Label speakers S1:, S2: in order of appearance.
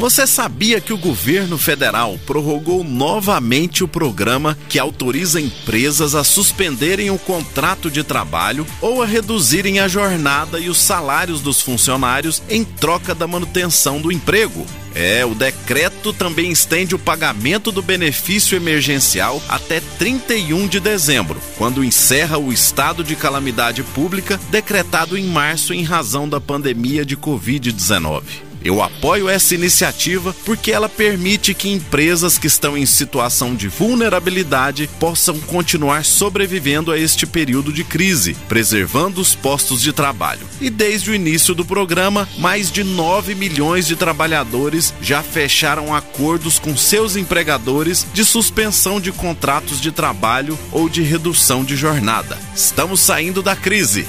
S1: Você sabia que o governo federal prorrogou novamente o programa que autoriza empresas a suspenderem o contrato de trabalho ou a reduzirem a jornada e os salários dos funcionários em troca da manutenção do emprego? É, o decreto também estende o pagamento do benefício emergencial até 31 de dezembro, quando encerra o estado de calamidade pública decretado em março em razão da pandemia de Covid-19. Eu apoio essa iniciativa porque ela permite que empresas que estão em situação de vulnerabilidade possam continuar sobrevivendo a este período de crise, preservando os postos de trabalho. E desde o início do programa, mais de 9 milhões de trabalhadores já fecharam acordos com seus empregadores de suspensão de contratos de trabalho ou de redução de jornada. Estamos saindo da crise.